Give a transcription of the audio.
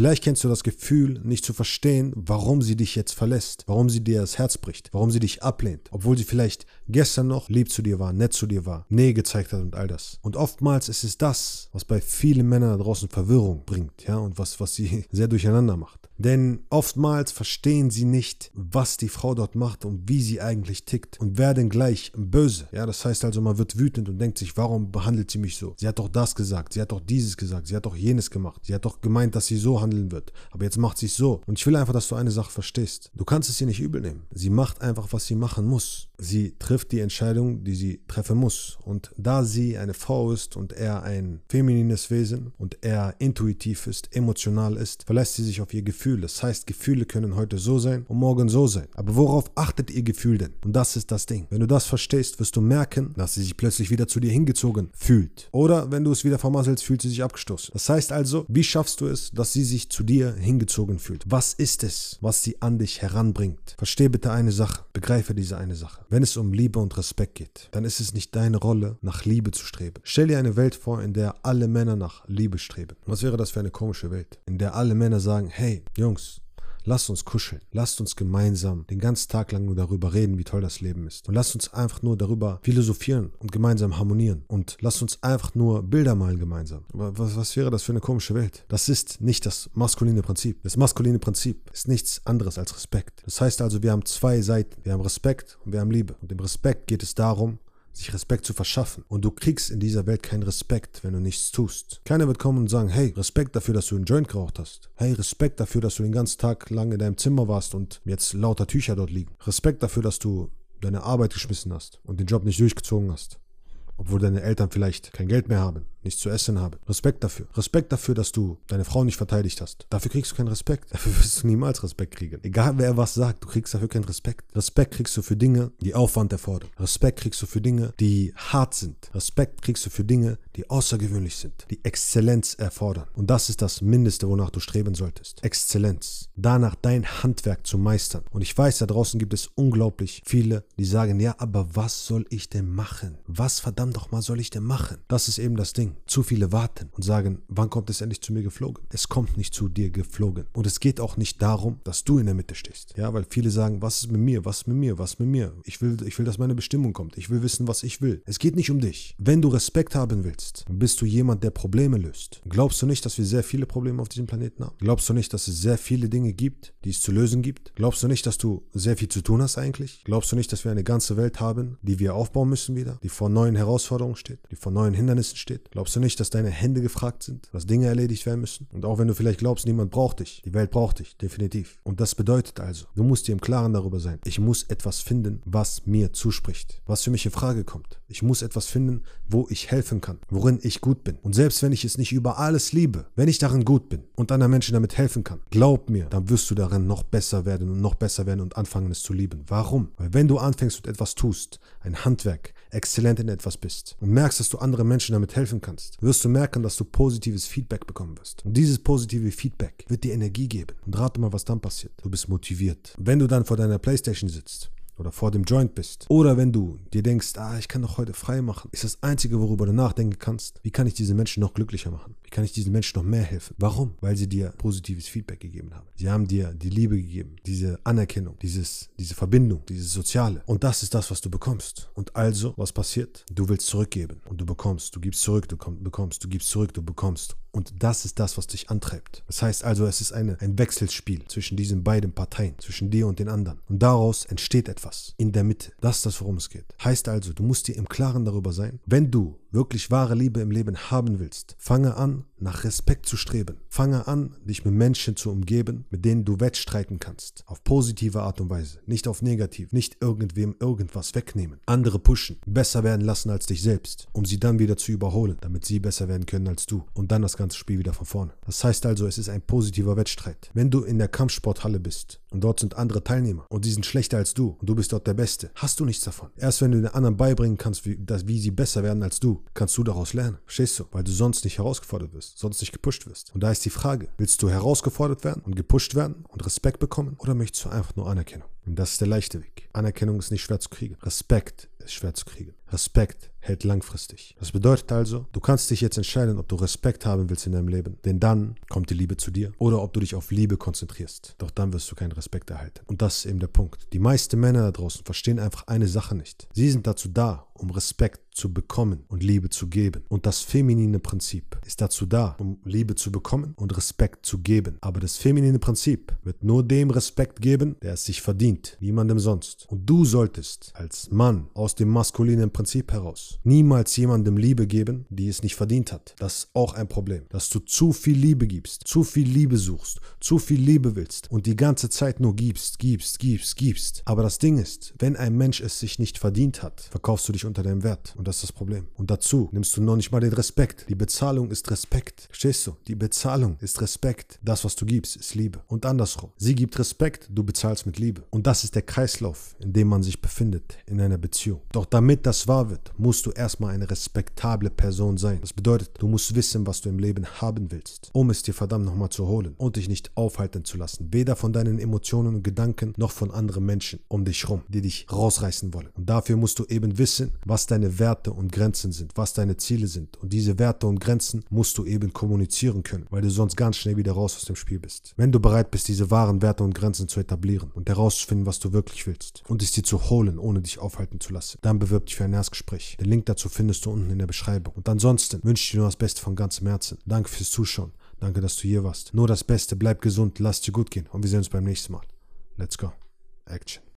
Vielleicht kennst du das Gefühl, nicht zu verstehen, warum sie dich jetzt verlässt, warum sie dir das Herz bricht, warum sie dich ablehnt, obwohl sie vielleicht gestern noch lieb zu dir war, nett zu dir war, Nähe gezeigt hat und all das. Und oftmals ist es das, was bei vielen Männern da draußen Verwirrung bringt, ja, und was, was sie sehr durcheinander macht. Denn oftmals verstehen sie nicht, was die Frau dort macht und wie sie eigentlich tickt und werden gleich böse. Ja, das heißt also, man wird wütend und denkt sich, warum behandelt sie mich so? Sie hat doch das gesagt, sie hat doch dieses gesagt, sie hat doch jenes gemacht, sie hat doch gemeint, dass sie so handeln wird, aber jetzt macht sie es so. Und ich will einfach, dass du eine Sache verstehst. Du kannst es ihr nicht übel nehmen. Sie macht einfach, was sie machen muss. Sie trifft die Entscheidung, die sie treffen muss. Und da sie eine Frau ist und er ein feminines Wesen und er intuitiv ist, emotional ist, verlässt sie sich auf ihr Gefühl. Das heißt, Gefühle können heute so sein und morgen so sein. Aber worauf achtet ihr Gefühl denn? Und das ist das Ding. Wenn du das verstehst, wirst du merken, dass sie sich plötzlich wieder zu dir hingezogen fühlt. Oder wenn du es wieder vermasselst, fühlt sie sich abgestoßen. Das heißt also, wie schaffst du es, dass sie sich zu dir hingezogen fühlt? Was ist es, was sie an dich heranbringt? Versteh bitte eine Sache. Begreife diese eine Sache. Wenn es um Liebe und Respekt geht, dann ist es nicht deine Rolle, nach Liebe zu streben. Stell dir eine Welt vor, in der alle Männer nach Liebe streben. Was wäre das für eine komische Welt? In der alle Männer sagen, hey, Jungs, lasst uns kuscheln. Lasst uns gemeinsam den ganzen Tag lang nur darüber reden, wie toll das Leben ist. Und lasst uns einfach nur darüber philosophieren und gemeinsam harmonieren. Und lasst uns einfach nur Bilder malen gemeinsam. Aber was, was wäre das für eine komische Welt? Das ist nicht das maskuline Prinzip. Das maskuline Prinzip ist nichts anderes als Respekt. Das heißt also, wir haben zwei Seiten. Wir haben Respekt und wir haben Liebe. Und im Respekt geht es darum, sich Respekt zu verschaffen. Und du kriegst in dieser Welt keinen Respekt, wenn du nichts tust. Keiner wird kommen und sagen, hey, Respekt dafür, dass du einen Joint geraucht hast. Hey, Respekt dafür, dass du den ganzen Tag lang in deinem Zimmer warst und jetzt lauter Tücher dort liegen. Respekt dafür, dass du deine Arbeit geschmissen hast und den Job nicht durchgezogen hast. Obwohl deine Eltern vielleicht kein Geld mehr haben nichts zu essen habe. Respekt dafür. Respekt dafür, dass du deine Frau nicht verteidigt hast. Dafür kriegst du keinen Respekt. Dafür wirst du niemals Respekt kriegen. Egal wer was sagt, du kriegst dafür keinen Respekt. Respekt kriegst du für Dinge, die Aufwand erfordern. Respekt kriegst du für Dinge, die hart sind. Respekt kriegst du für Dinge, die außergewöhnlich sind, die Exzellenz erfordern. Und das ist das Mindeste, wonach du streben solltest. Exzellenz. Danach dein Handwerk zu meistern. Und ich weiß, da draußen gibt es unglaublich viele, die sagen, ja, aber was soll ich denn machen? Was verdammt doch mal soll ich denn machen? Das ist eben das Ding. Zu viele warten und sagen, wann kommt es endlich zu mir geflogen? Es kommt nicht zu dir geflogen. Und es geht auch nicht darum, dass du in der Mitte stehst. Ja, weil viele sagen, was ist mit mir? Was ist mit mir? Was ist mit mir? Ich will, ich will, dass meine Bestimmung kommt. Ich will wissen, was ich will. Es geht nicht um dich. Wenn du Respekt haben willst, bist du jemand, der Probleme löst. Glaubst du nicht, dass wir sehr viele Probleme auf diesem Planeten haben? Glaubst du nicht, dass es sehr viele Dinge gibt, die es zu lösen gibt? Glaubst du nicht, dass du sehr viel zu tun hast eigentlich? Glaubst du nicht, dass wir eine ganze Welt haben, die wir aufbauen müssen wieder, die vor neuen Herausforderungen steht, die vor neuen Hindernissen steht? Glaubst du nicht, dass deine Hände gefragt sind, dass Dinge erledigt werden müssen? Und auch wenn du vielleicht glaubst, niemand braucht dich, die Welt braucht dich, definitiv. Und das bedeutet also, du musst dir im Klaren darüber sein, ich muss etwas finden, was mir zuspricht, was für mich in Frage kommt. Ich muss etwas finden, wo ich helfen kann, worin ich gut bin. Und selbst wenn ich es nicht über alles liebe, wenn ich darin gut bin und anderen Menschen damit helfen kann, glaub mir, dann wirst du darin noch besser werden und noch besser werden und anfangen es zu lieben. Warum? Weil wenn du anfängst und etwas tust, ein Handwerk, exzellent in etwas bist und merkst, dass du anderen Menschen damit helfen kannst, wirst du merken, dass du positives Feedback bekommen wirst. Und dieses positive Feedback wird dir Energie geben. Und rate mal, was dann passiert. Du bist motiviert. Wenn du dann vor deiner Playstation sitzt oder vor dem Joint bist. Oder wenn du dir denkst, ah, ich kann doch heute frei machen, ist das Einzige, worüber du nachdenken kannst, wie kann ich diese Menschen noch glücklicher machen? Wie kann ich diesen Menschen noch mehr helfen? Warum? Weil sie dir positives Feedback gegeben haben. Sie haben dir die Liebe gegeben, diese Anerkennung, dieses, diese Verbindung, dieses Soziale. Und das ist das, was du bekommst. Und also, was passiert? Du willst zurückgeben du bekommst, du gibst zurück, du bekommst, du gibst zurück, du bekommst. Und das ist das, was dich antreibt. Das heißt also, es ist eine, ein Wechselspiel zwischen diesen beiden Parteien, zwischen dir und den anderen. Und daraus entsteht etwas in der Mitte. Das ist das, worum es geht. Heißt also, du musst dir im Klaren darüber sein, wenn du wirklich wahre Liebe im Leben haben willst, fange an, nach Respekt zu streben. Fange an, dich mit Menschen zu umgeben, mit denen du wettstreiten kannst. Auf positive Art und Weise, nicht auf negativ, nicht irgendwem irgendwas wegnehmen. Andere pushen, besser werden lassen als dich selbst, um sie dann wieder zu überholen, damit sie besser werden können als du. Und dann das ganze Spiel wieder von vorne. Das heißt also, es ist ein positiver Wettstreit. Wenn du in der Kampfsporthalle bist und dort sind andere Teilnehmer und die sind schlechter als du und du bist dort der Beste, hast du nichts davon. Erst wenn du den anderen beibringen kannst, wie, dass, wie sie besser werden als du, kannst du daraus lernen. Verstehst du? Weil du sonst nicht herausgefordert wirst, sonst nicht gepusht wirst. Und da ist die Frage, willst du herausgefordert werden und gepusht werden und Respekt bekommen oder möchtest du einfach nur Anerkennung? Und das ist der leichte Weg. Anerkennung ist nicht schwer zu kriegen. Respekt ist schwer zu kriegen. Respekt hält langfristig. Das bedeutet also, du kannst dich jetzt entscheiden, ob du Respekt haben willst in deinem Leben. Denn dann kommt die Liebe zu dir. Oder ob du dich auf Liebe konzentrierst. Doch dann wirst du keinen Respekt erhalten. Und das ist eben der Punkt. Die meisten Männer da draußen verstehen einfach eine Sache nicht. Sie sind dazu da, um Respekt zu bekommen und Liebe zu geben. Und das feminine Prinzip ist dazu da, um Liebe zu bekommen und Respekt zu geben. Aber das feminine Prinzip wird nur dem Respekt geben, der es sich verdient, niemandem sonst. Und du solltest als Mann aus dem maskulinen Prinzip heraus niemals jemandem Liebe geben, die es nicht verdient hat. Das ist auch ein Problem, dass du zu viel Liebe gibst, zu viel Liebe suchst, zu viel Liebe willst und die ganze Zeit nur gibst, gibst, gibst, gibst. Aber das Ding ist, wenn ein Mensch es sich nicht verdient hat, verkaufst du dich unter deinem Wert. Und das ist das Problem. Und dazu nimmst du noch nicht mal den Respekt. Die Bezahlung ist Respekt. Verstehst du? Die Bezahlung ist Respekt. Das, was du gibst, ist Liebe. Und andersrum. Sie gibt Respekt, du bezahlst mit Liebe. Und das ist der Kreislauf, in dem man sich befindet in einer Beziehung. Doch damit das wahr wird, musst du erstmal eine respektable Person sein. Das bedeutet, du musst wissen, was du im Leben haben willst, um es dir verdammt nochmal zu holen und dich nicht aufhalten zu lassen. Weder von deinen Emotionen und Gedanken noch von anderen Menschen um dich rum, die dich rausreißen wollen. Und dafür musst du eben wissen, was deine Werte und Grenzen sind, was deine Ziele sind. Und diese Werte und Grenzen musst du eben kommunizieren können, weil du sonst ganz schnell wieder raus aus dem Spiel bist. Wenn du bereit bist, diese wahren Werte und Grenzen zu etablieren und herauszufinden, was du wirklich willst und es dir zu holen, ohne dich aufhalten zu lassen, dann bewirb dich für Erstgespräch. Den Link dazu findest du unten in der Beschreibung. Und ansonsten wünsche ich dir nur das Beste von ganzem Herzen. Danke fürs Zuschauen. Danke, dass du hier warst. Nur das Beste. Bleib gesund, lass dir gut gehen und wir sehen uns beim nächsten Mal. Let's go. Action.